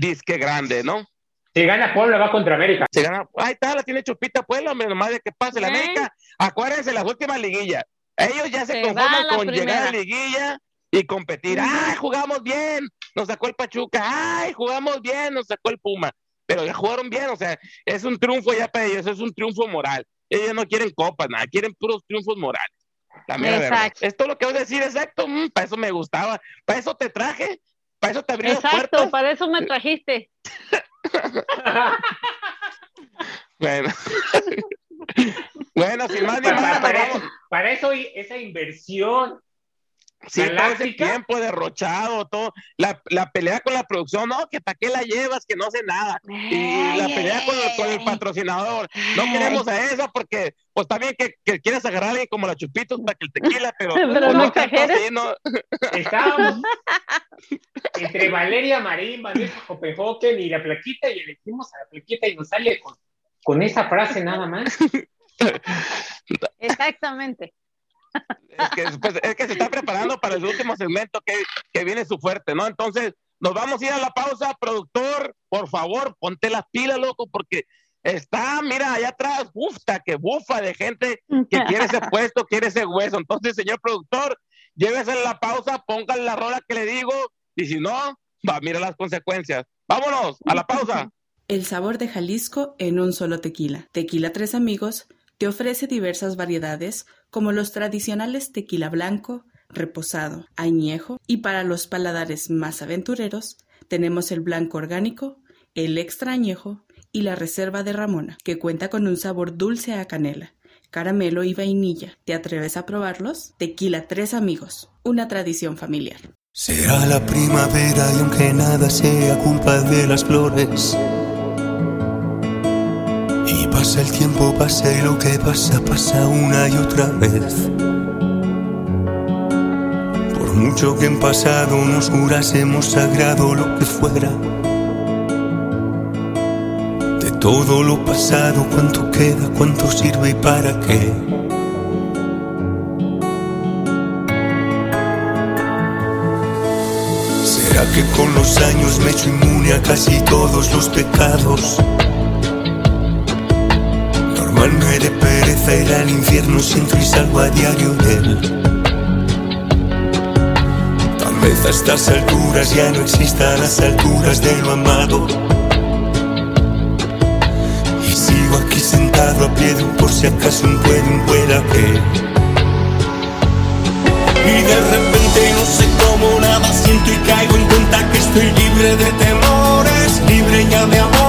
disque grande, ¿no? Si gana Puebla, va contra América. Si gana, ahí está, la tiene chupita Puebla, hombre, nomás de que pase la América. Acuérdense, las últimas liguillas. Ellos ya se, conforman con llegar a la liguilla y competir. ¡Ay, jugamos bien! Nos sacó el Pachuca. ¡Ay, jugamos bien! Nos sacó el Puma. Pero ya jugaron bien, o sea, es un triunfo ya para ellos, es un triunfo moral. Ellos no quieren copas, nada, quieren puros triunfos morales. Exacto. Es todo lo que voy a decir, exacto. Mm, para eso me gustaba. Para eso te traje. Para eso te abrí Exacto, para eso me trajiste. bueno. bueno, sin más ni para, para, eso, para eso esa inversión Sí, todo ese tiempo derrochado, todo, la, la, pelea con la producción, no, que para qué la llevas, que no sé nada. Y la pelea con, con, el patrocinador, no queremos a eso porque, pues también que, que quieres agarrar a alguien como la Chupitos para que el tequila, pero, pero no, pues, no, Estábamos entre Valeria Marín, Vanessa Copenhagen y la plaquita y elegimos a la plaquita y nos sale con, con esa frase nada más. Exactamente. Es que, pues, es que se está preparando para el último segmento que, que viene su fuerte, ¿no? Entonces, nos vamos a ir a la pausa, productor, por favor, ponte las pilas, loco, porque está, mira, allá atrás, bufta, que bufa de gente que quiere ese puesto, quiere ese hueso. Entonces, señor productor, llévese la pausa, pongan la rola que le digo, y si no, va, mira las consecuencias. Vámonos, a la pausa. El sabor de Jalisco en un solo tequila. Tequila Tres Amigos te ofrece diversas variedades como los tradicionales tequila blanco, reposado, añejo y para los paladares más aventureros tenemos el blanco orgánico, el extra añejo y la reserva de Ramona, que cuenta con un sabor dulce a canela, caramelo y vainilla. ¿Te atreves a probarlos? Tequila Tres Amigos, una tradición familiar. Será la primavera y aunque nada sea culpa de las flores. Pasa el tiempo, pasa y lo que pasa, pasa una y otra vez. Por mucho que en pasado nos jurásemos sagrado lo que fuera. De todo lo pasado, cuánto queda, cuánto sirve y para qué. ¿Será que con los años me he hecho inmune a casi todos los pecados? De pereza al infierno si entro y salgo a diario de él. Tal vez a estas alturas ya no existan las alturas de lo amado. Y sigo aquí sentado a pie de un por si acaso un puede, un pueda que. Y de repente no sé cómo nada siento y caigo en cuenta que estoy libre de temores, libre ya de amores.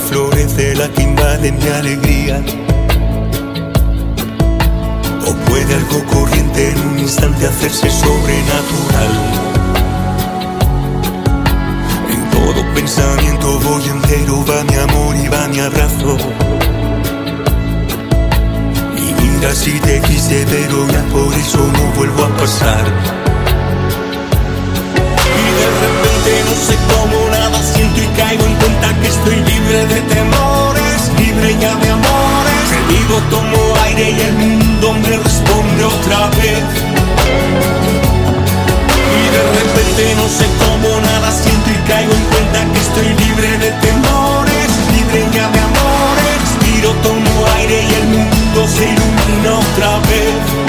Que florece la que invade mi alegría. O puede algo corriente en un instante hacerse sobrenatural. En todo pensamiento voy entero, va mi amor y va mi abrazo. Y mira si te quise, pero ya por eso no vuelvo a pasar. Y de repente no sé cómo nada siento y caigo en cuenta que estoy libre de temores, libre ya de amores. Vivo, tomo aire y el mundo me responde otra vez. Y de repente no sé cómo nada siento y caigo en cuenta que estoy libre de temores, libre ya de amores. Respiro, tomo aire y el mundo se ilumina otra vez.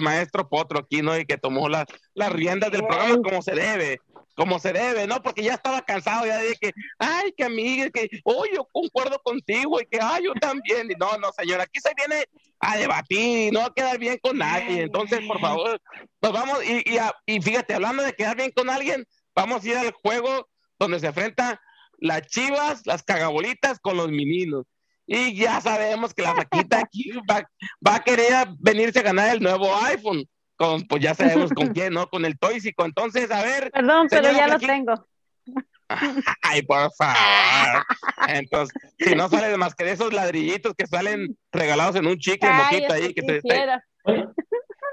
El, maestro Potro aquí, ¿no? Y que tomó las riendas del programa como se debe. como se debe, ¿no? Porque ya estaba cansado ya de que, ay, que amiga, que, oh, yo concuerdo contigo y que, ay, yo también. Y no, no, señor, aquí se viene a debatir y no a quedar bien con nadie. Entonces, por favor, nos vamos, y, y, y fíjate, hablando de quedar bien con alguien, vamos a ir al juego donde se enfrenta las chivas, las cagabolitas con los meninos. Y ya sabemos que la flaquita aquí va, va, a querer venirse a ganar el nuevo iPhone. Con, pues ya sabemos con quién, ¿no? Con el Toysico. Entonces, a ver. Perdón, pero ya lo tengo. Ay, por favor. Entonces, si no sale más que de esos ladrillitos que salen regalados en un chicle moquita ahí. Que, te,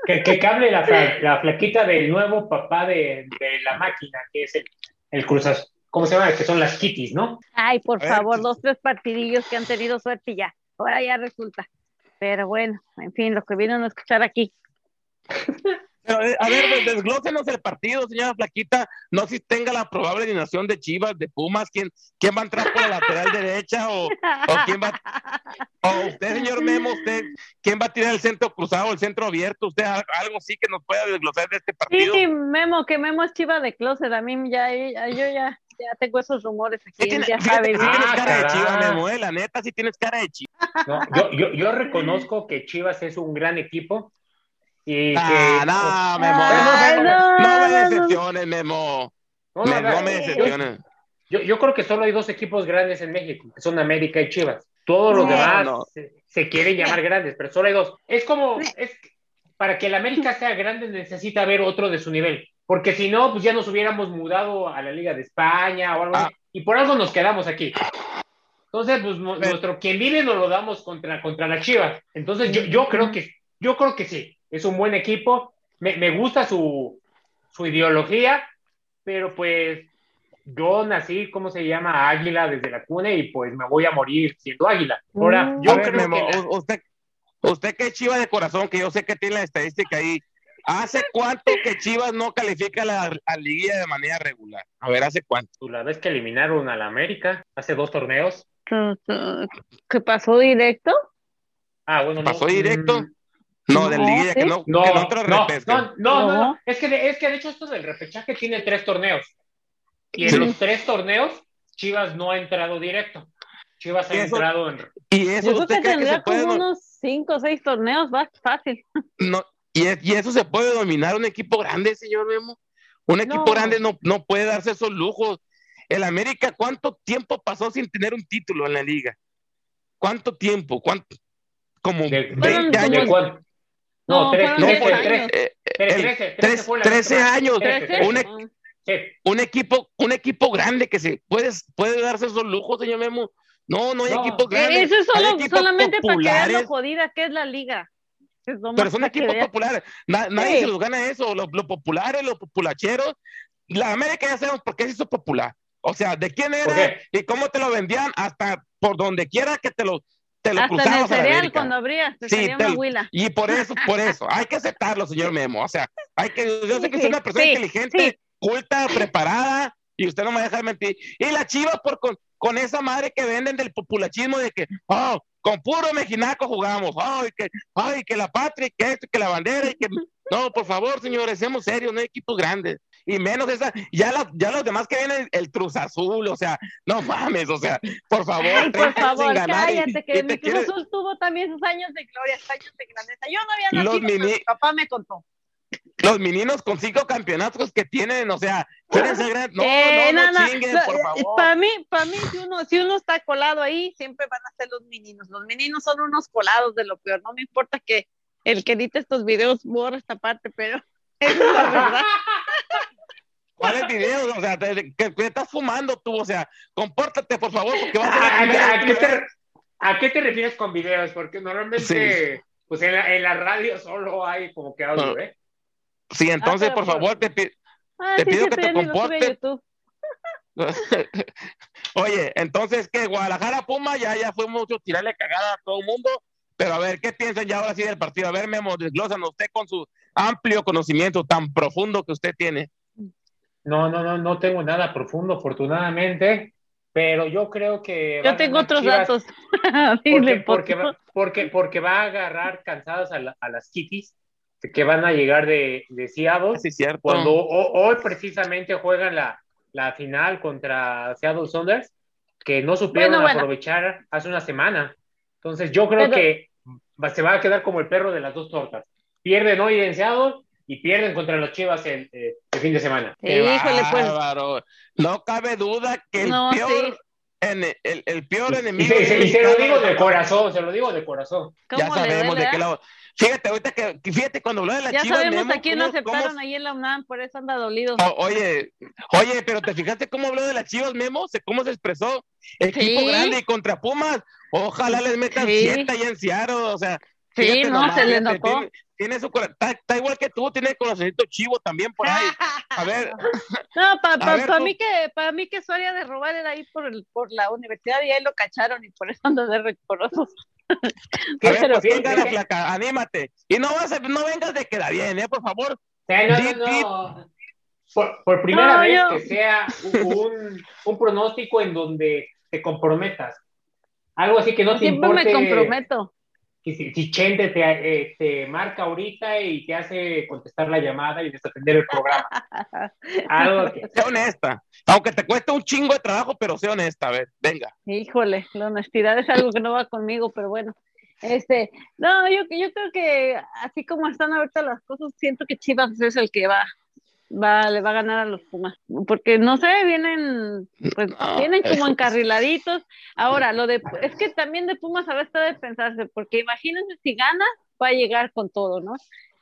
que, que, cable la, la, flaquita del nuevo papá de, de la máquina, que es el, el Cruzas, ¿cómo se llama? Que son las kitties, ¿no? Ay, por favor, dos, tres partidillos que han tenido suerte y ya. Ahora ya resulta. Pero bueno, en fin, lo que vienen a escuchar aquí. Pero, eh, a ver, desglósenos el partido, señora Flaquita. No si tenga la probable alineación de Chivas, de Pumas, quién, quién va a entrar por la lateral derecha o, o quién va. O usted, señor Memo, usted, quién va a tirar el centro cruzado, el centro abierto. Usted algo sí que nos pueda desglosar de este partido. Sí, Memo, que Memo es Chiva de closet. A mí ya, ya yo ya ya tengo esos rumores aquí. Tiene, ya fíjate, sabes. sí tienes Ah, cara de chiva, caray. Memo, eh, la neta, sí tienes cara de chiva. No, yo, yo, yo reconozco que Chivas es un gran equipo y que... Ah, no, Memo. Ay, no, no, no me decepciones, Memo. No, Me- no, me decepciones. Yo, yo creo que solo hay dos equipos grandes en México, que son América y Chivas. Todos los No, demás no. Se, se quieren llamar grandes, pero solo hay dos. Es como, es, para que el América sea grande necesita haber otro de su nivel, porque si no, pues ya nos hubiéramos mudado a la Liga de España o algo así, y por algo nos quedamos aquí. Entonces, pues Pero- nuestro quien vive nos lo damos contra, contra la Chivas. Entonces, yo, yo creo que, yo creo que sí, es un buen equipo, me, me gusta su, su ideología, pero pues yo nací, ¿cómo se llama? Águila desde la cuna y pues me voy a morir siendo águila. Ahora, Mm. yo ver, creo Memo, que... usted, usted que es chiva de corazón, que yo sé que tiene la estadística ahí. ¿Hace cuánto que Chivas no califica a la a liguilla de manera regular? A ver, ¿hace cuánto? Pues, la vez que eliminaron a la América hace dos torneos. ¿Qué pasó directo? Ah, bueno, no. ¿Pasó directo? Mm, No, de No, liguilla, que no, No, que no entró no, no, no, no. Es que, de, es que de hecho esto del repechaje tiene tres torneos. Y en Sí. los tres torneos, Chivas no ha entrado directo. Chivas ha Eso- entrado en... Y eso Yo creo usted que cree que se tendría puede como no- unos cinco o seis torneos, va fácil. no, y, es- y eso se puede dominar un equipo grande, señor Memo. Un equipo No. grande no, no puede darse esos lujos. El América, ¿cuánto tiempo pasó sin tener un título en la liga? ¿Cuánto tiempo? ¿Cuánto? Como de- 20 como- años. ¿De cuál? No, No, tres, fueron trece, diez tres, años. Eh, tres, el- trece, trece tres- fue la 13 última. años. Un, un equipo, un equipo grande que se puede, puede darse esos lujos, señor Memo. No, no hay No. equipos grandes. Eso es solo, solamente para que vean lo populares, jodida que es la liga. Pero son equipos populares. Na- nadie Sí. se los gana eso. Los, los populares, los populacheros. La América ya sabemos por qué se hizo popular. O sea, de quién ¿Por era y cómo te lo vendían hasta por donde quiera que te lo, te lo Hasta en el cereal cuando abrías, te Sí, te- una huila. Y por eso, por eso, hay que aceptarlo, señor Memo. O sea, hay que, yo sé que es una persona sí, inteligente, sí. culta, preparada, y usted no me deja de mentir. Y la chiva por con, con esa madre que venden del populachismo de que, oh, con puro mejinaco jugamos, ay, que, ay, que la patria, que esto, que la bandera, y que no, por favor, señores, seamos serios, no hay equipos grandes. Y menos esa, ya, la- ya los demás que vienen, el Cruz Azul, o sea, no mames, o sea, por favor, Ay, 30 por favor, cállate, y que mi Cruz Azul tuvo también sus años de gloria, sus años de grandeza. Yo no había nacido, mi papá me contó. Los meninos con cinco campeonatos que tienen, o sea, quieren ser grandes. No, Eh, no, no, no, no, chinguen, no, por eh, favor. Para mí, para mí si, uno, si uno está colado ahí, siempre van a ser los meninos. Los meninos son unos colados de lo peor. No me importa que el que edite estos videos borre esta parte, pero esa es la verdad. ¿Cuáles videos? O sea, te- que, que estás fumando tú, o sea, compórtate, por favor, porque vas a ser ¿A, a- a qué te, a qué te refieres con videos? Porque normalmente, pues en la, en la radio solo hay como que audio, Ah. ¿eh? Sí, entonces, Ah, por pero por- favor, te pido. Ah, Te sí, pido sí, que te comportes. Oye, entonces, que Guadalajara Puma ya, ya fue mucho tirarle cagada a todo el mundo, pero a ver, ¿qué piensan ya ahora sí del partido? A ver, Memo, desglósanos usted con su amplio conocimiento tan profundo que usted tiene. No, no, no, no tengo nada profundo, afortunadamente, pero yo creo que. Yo tengo otros Chivas datos. Porque, porque, porque, porque va a agarrar cansadas a, la- a las kitties que van a llegar de, de Seattle. Sí, cierto. Cuando ho- hoy precisamente juegan la, la final contra Seattle Sounders, que no supieron Bueno, bueno. aprovechar hace una semana. Entonces yo creo Pero- que va- se va a quedar como el perro de las dos tortas. Pierden hoy en Seattle y pierden contra los Chivas el, eh, el fin de semana. Híjole, pues. No cabe duda que el No, peor, sí. El, el peor Y, enemigo. y se- y se lo digo de corazón, se lo digo de corazón. Ya ¿Cómo le sabemos duele, de qué ah? lado. Fíjate, ahorita que, fíjate, cuando habló de las Ya chivas, sabemos Memo, a quién aceptaron cómo- ahí en la UNAM, por eso anda dolido. O- oye, oye, pero te fijaste cómo habló de las chivas, Memo, Se- cómo se expresó. Equipo Sí. grande y contra Pumas. Ojalá les metan Sí. siete allá en Seattle, o sea. Sí, no, nomás, se le fíjate, notó. Tiene, tiene su está, está igual que tú, tiene conocimiento chivo también por ahí. A ver, No, para A ver, tú- mí que para mí que su área de robar era ahí por el, por la universidad y ahí lo cacharon y por eso anda de recorosos. a ver, pues. Anímate. Y no vas a, no vengas de queda bien, eh, por favor. O sea, no, Di- no, no. Por, por primera No, vez yo- que sea un, un pronóstico en donde te comprometas. Algo así que no te Siempre me importe comprometo. Que si, si Chente te, eh, te marca ahorita y te hace contestar la llamada y desatender el programa. Algo que... Sé honesta. Aunque te cueste un chingo de trabajo, pero sé honesta, a ver, venga. Híjole, la honestidad es algo que no va conmigo, pero bueno. Este, no, yo, yo creo que así como están ahorita las cosas, siento que Chivas es el que va, va, le va a ganar a los Pumas, porque no sé, vienen, pues, No, vienen como encarriladitos. Ahora, lo de, es que también de Pumas a veces debe pensarse, porque imagínense si gana, va a llegar con todo, ¿no?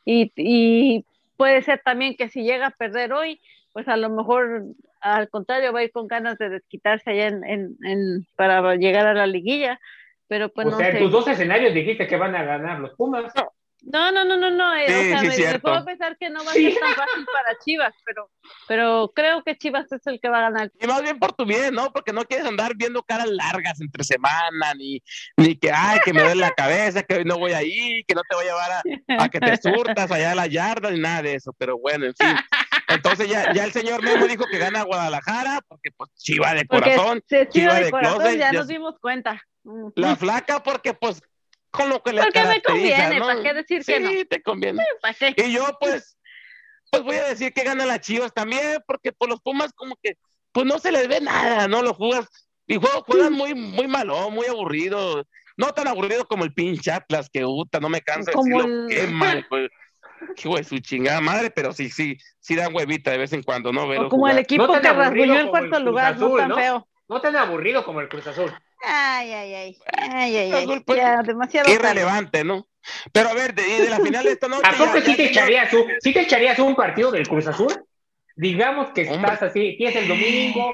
Y, y puede ser también que si llega a perder hoy, pues a lo mejor al contrario va a ir con ganas de desquitarse allá en, en, en- para llegar a la liguilla, pero pues o no sea, en sé. tus dos escenarios dijiste que van a ganar los Pumas. No, no, no, no, no. eh, Sí, o sea, sí, me, puedo pensar que no va a ser tan fácil para Chivas, pero, pero creo que Chivas es el que va a ganar. Y más bien por tu bien, ¿no? Porque no quieres andar viendo caras largas entre semana, ni, ni que, ay, que me duele la cabeza, que hoy no voy ahí, que no te voy a llevar a, a que te surtas allá a la yarda, ni nada de eso. Pero bueno, en fin. Entonces ya, ya el señor Memo dijo que gana Guadalajara, porque pues chiva de Porque corazón. si es Chiva Chiva de de corazón, closet, ya ya- nos dimos cuenta. La flaca, porque pues con lo que le Porque me conviene, ¿no? ¿para qué decir sí, que no? te conviene. Y yo, pues, pues voy a decir que gana las Chivas también, porque por los Pumas como que, pues no se les ve nada, ¿no? Los jugas, y juegan, juegan muy, muy malo, muy aburrido. No tan aburrido como el pinche Atlas, que puta, no me cansa de Como decirlo, el- qué mal, pues. Qué güey, su chingada madre, pero sí, sí, sí dan huevita de vez en cuando, ¿no? Como el equipo No tan que rasguñó el cuarto lugar, no Azul, tan ¿no? feo. No tan aburrido como el Cruz Azul. Ay, ay, ay. Ay, ay, ay. Pues, Ya, demasiado tarde. Irrelevante, ¿no? Pero a ver, de, de la final de esta noche. ¿A poco ya- sí ya- te, echarías un, sí te echarías un partido del Cruz Azul? Digamos que Hombre. estás así, tienes el domingo,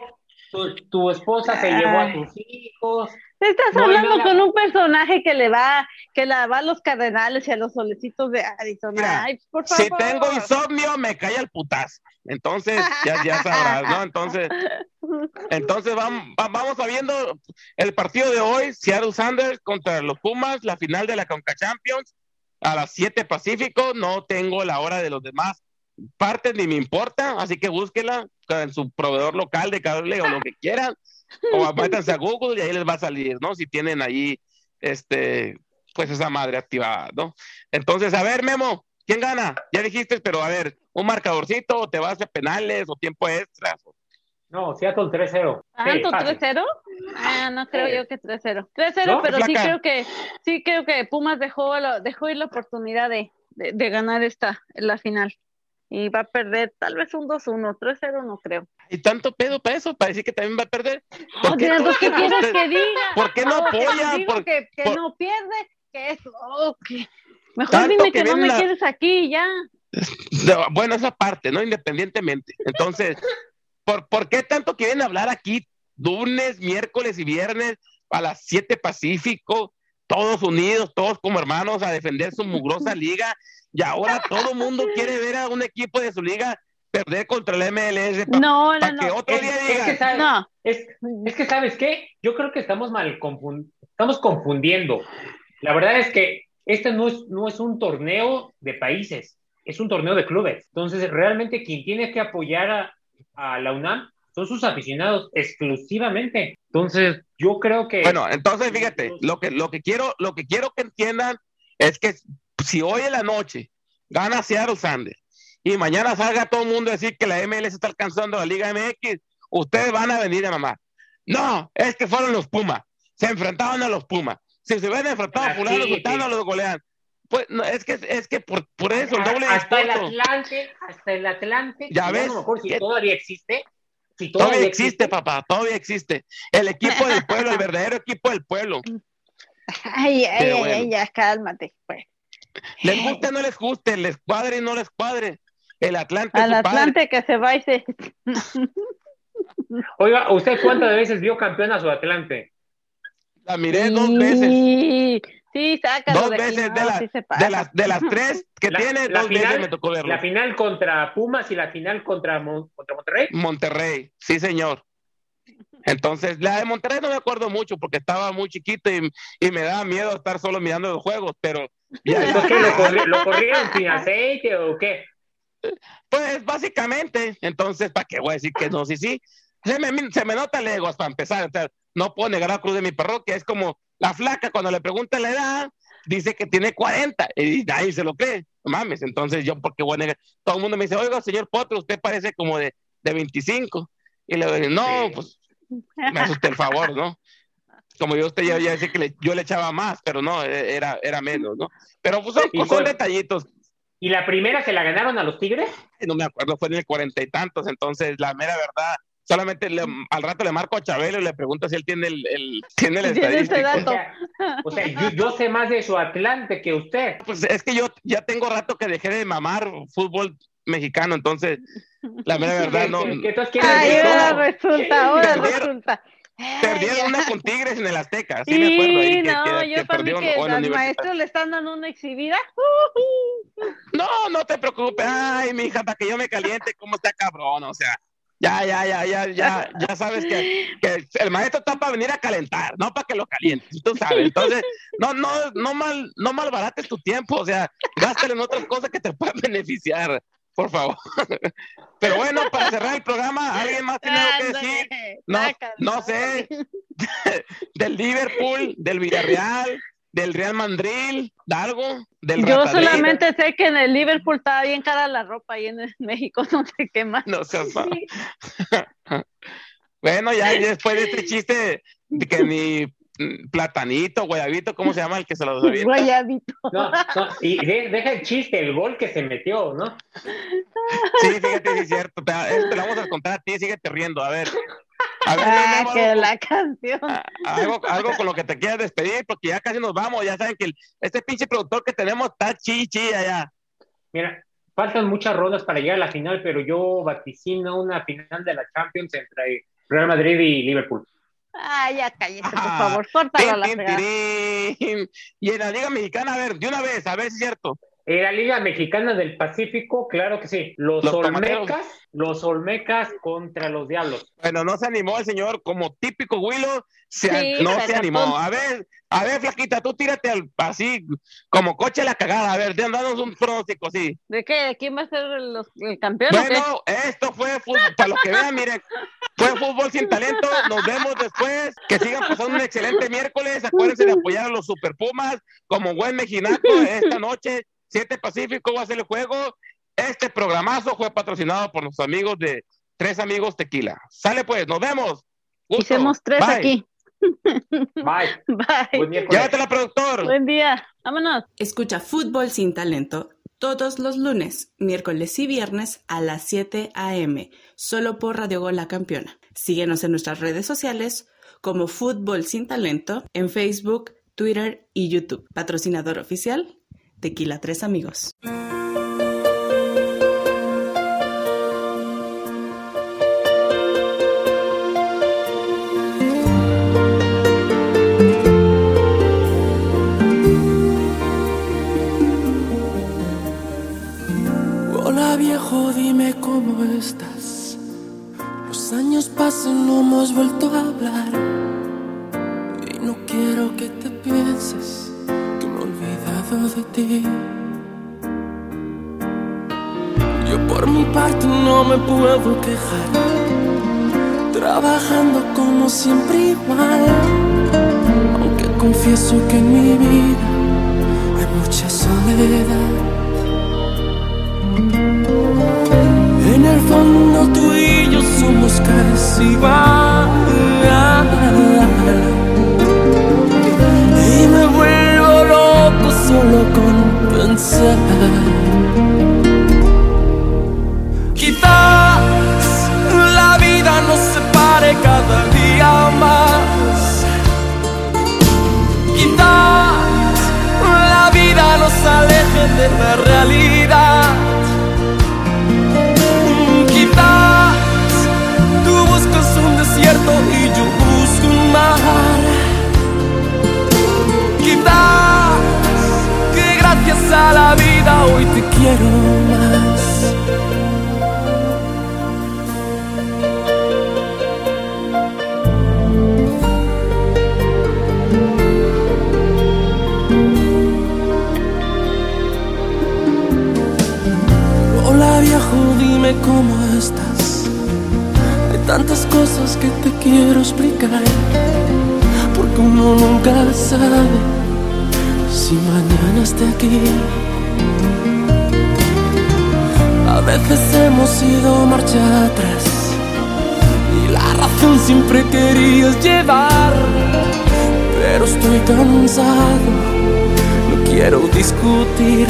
tu, tu esposa se llevó a tus hijos. Estás No hablando con un personaje que le va, que la va a los cardenales y a los solecitos de Arizona. Mira, Ay, por favor. Si tengo insomnio, me cae el putazo. Entonces, ya, ya sabrás, ¿no? Entonces, entonces vamos, va- vamos a viendo el partido de hoy, Seattle Sanders contra los Pumas, la final de la Conca Champions, a las 7 Pacífico, no tengo la hora de los demás partes ni me importa, así que búsquela en su proveedor local de cable o lo que quieran, o métanse a Google y ahí les va a salir, ¿no? Si tienen ahí, este, pues esa madre activada, ¿no? Entonces, a ver, Memo, ¿quién gana? Ya dijiste, pero a ver, un marcadorcito, o te vas a penales, o tiempo extras. No, Seattle 3-0. Sí, ¿Tanto fácil. 3-0? Ah, no creo Sí. yo que 3-0. 3-0, ¿No? pero sí creo que sí creo que Pumas dejó lo- dejó ir la oportunidad de, de, de ganar esta la final. Y va a perder tal vez un 2-1, 3-0 no creo. ¿Y tanto pedo para eso? Para decir que también va a perder. No, ¿Por qué, todos ¿qué quieres que diga? ¿Por qué no No, que apoyan? digo ¿Por- que, que por- no pierde, que oh, que- Mejor Tanto dime que que, no me la- quieres aquí ya. No, bueno, esa parte, ¿no? Independientemente. Entonces, ¿por, ¿por qué tanto quieren hablar aquí lunes, miércoles y viernes a las 7 Pacífico? Todos unidos, todos como hermanos a defender su mugrosa liga. Y ahora todo el mundo quiere ver a un equipo de su liga perder contra el MLS No, no, que no. otro Es, día es digan, que sabes, No, es, es que, ¿sabes qué? Yo creo que estamos mal confun- estamos confundiendo. La verdad es que este no es, no es un torneo de países, es un torneo de clubes. Entonces, realmente quien tiene que apoyar a, a la UNAM son sus aficionados exclusivamente. Entonces, yo creo que... Bueno, entonces fíjate, lo que, lo que quiero, lo que quiero que entiendan es que si hoy en la noche gana Seattle Sanders y mañana salga todo el mundo a decir que la MLS está alcanzando la Liga MX, ustedes van a venir a mamá. No, es que fueron los Pumas, se enfrentaban a los Pumas. Si se hubieran enfrentado a fulano, sultano, los golean. Pues no, es que es que por, por eso el doble hasta el Atlante, hasta el Atlante, ya ves, si todavía existe. Si todavía, existe, papá, todavía existe. El equipo del pueblo, el verdadero equipo del pueblo. Ay, ay, ay, ya, cálmate, pues. Les guste o no les guste, les cuadre y no les cuadre. El Atlante. Al Atlante que se va y se. Oiga, ¿usted cuántas veces vio campeón a su Atlante? La miré dos veces. Sí, saca Dos veces de, las, de, las, tres que tiene, dos veces me tocó verlo. La final contra Pumas y la final contra, contra Monterrey. Monterrey, sí, señor. Entonces, la de Monterrey no me acuerdo mucho porque estaba muy chiquito y, y me daba miedo estar solo mirando los juegos, pero... Ya, ¿Por qué? ¿Lo, corrieron sin aceite o qué? Pues básicamente, entonces, ¿para qué voy a decir que no? Sí, sí. Se me, se me nota leguas para empezar. O sea, no puedo negar la cruz de mi parroquia. Es como la flaca, cuando le preguntan la edad, dice que tiene 40 y nadie se lo cree. No mames, entonces yo, porque voy a negar? Todo el mundo me dice, oiga, señor Potro, usted parece como de, de 25. Y le digo, no, pues me asusté el favor, ¿no? Como yo usted ya, ya decía que yo le echaba más, pero no, e, era, era menos, ¿no? Pero pues son, detallitos. ¿Y la primera se la ganaron a los Tigres? No me acuerdo, fue en el cuarenta y tantos, entonces la mera verdad, solamente al rato le marco a Chabelo y le pregunto si él tiene el, el tiene el estadístico. O sea, yo, yo, sé más de su Atlante que usted. Pues es que yo ya tengo rato que dejé de mamar fútbol mexicano, entonces la mera verdad no. Ay, ahora resulta, ahora resulta. Perdieron una con Tigres en el Azteca, sí, me acuerdo. Ahí, no, que, yo para mí que los maestros le están dando una exhibida. No, no te preocupes. Ay, mi hija, para que yo me caliente, cómo está cabrón, o sea. Ya, ya, ya, ya, ya, ya sabes que, que, el maestro está para venir a calentar, no para que lo calientes, tú sabes. Entonces, no, no, no mal, no malbarates tu tiempo, o sea, gástalo en otras cosas que te puedan beneficiar por favor. Pero bueno, para cerrar el programa, ¿alguien más tiene algo que decir? No, no sé. del Liverpool, del Villarreal, del Real Madrid, de algo, del Yo solamente sé que en el Liverpool estaba bien cara la ropa y en México no sé qué más. No seas Bueno, ya después de este chiste de que ni platanito, guayabito, ¿cómo se llama el que se lo avienta? Guayabito. No, no, y deja el chiste, el gol que se metió, ¿no? Sí, fíjate, es cierto. Te, te, lo vamos a contar a ti, síguete riendo, a ver. A ver, ah, que la canción. Ah, algo, algo con lo que te quieras despedir, porque ya casi nos vamos, ya saben que el, este pinche productor que tenemos está chichi allá. Mira, faltan muchas rondas para llegar a la final, pero yo vaticino una final de la Champions entre Real Madrid y Liverpool. Ah, ya cállese, por favor, córtalo la Y en la Liga Mexicana, a ver, de una vez, a ver si es cierto. En la Liga Mexicana del Pacífico, claro que sí. Los, Olmecas, los Olmecas contra los Diablos. Bueno, no se animó el señor, como típico Willow, no se animó. A ver, a ver, flaquita, tú tírate al, así, como coche la cagada. A ver, danos un pronóstico, sí. ¿De qué? ¿Quién va a ser el, campeón? Bueno, esto fue fútbol, para los que vean, miren, fue fútbol sin talento. Nos vemos después. Que sigan pasando un excelente miércoles. Acuérdense de apoyar a los Super Pumas como buen mexinaco esta noche. 7 Pacífico va a ser el juego. Este programazo fue patrocinado por los amigos de Tres Amigos Tequila. Sale pues, nos vemos. Hicimos tres aquí. Bye. Bye. Llévatela, productor. Buen día. Vámonos. Escucha Fútbol sin talento todos los lunes, miércoles y viernes a las 7 a.m. solo por Radio Gol La Campeona. Síguenos en nuestras redes sociales como Fútbol sin talento en Facebook, Twitter y YouTube. Patrocinador oficial Tequila Tres Amigos. Puedo quejar, trabajando como siempre igual, aunque confieso que en mi vida hay mucha soledad. el fondo tú y yo somos casi igual. Y me vuelvo loco solo con pensar. Cada día más. Quizás la vida nos aleje de la cómo estás. Hay tantas cosas que te quiero explicar. Porque uno nunca sabe si mañana esté aquí. A veces hemos ido marcha atrás. Y la razón siempre querías llevar. Pero estoy cansado, no quiero discutir.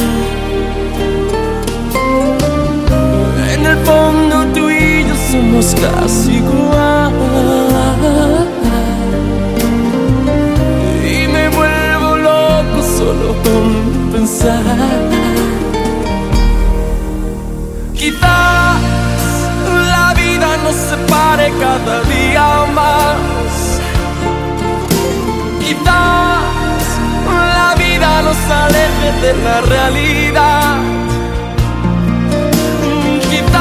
El fondo tú y yo somos casi igual. Y me vuelvo loco solo con pensar. Quizás la vida nos separe cada día más. Quizás la vida nos aleje de la realidad. Quizás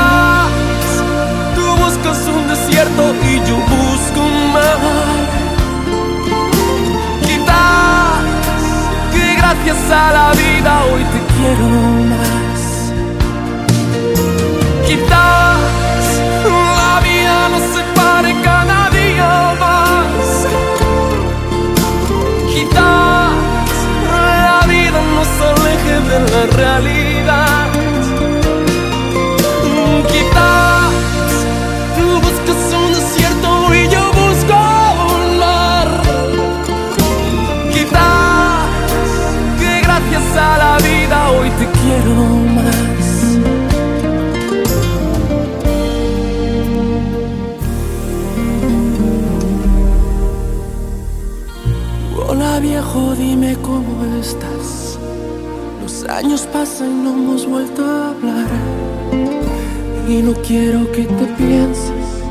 no quiero que te pienses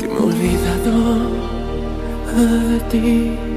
que me he olvidado de ti.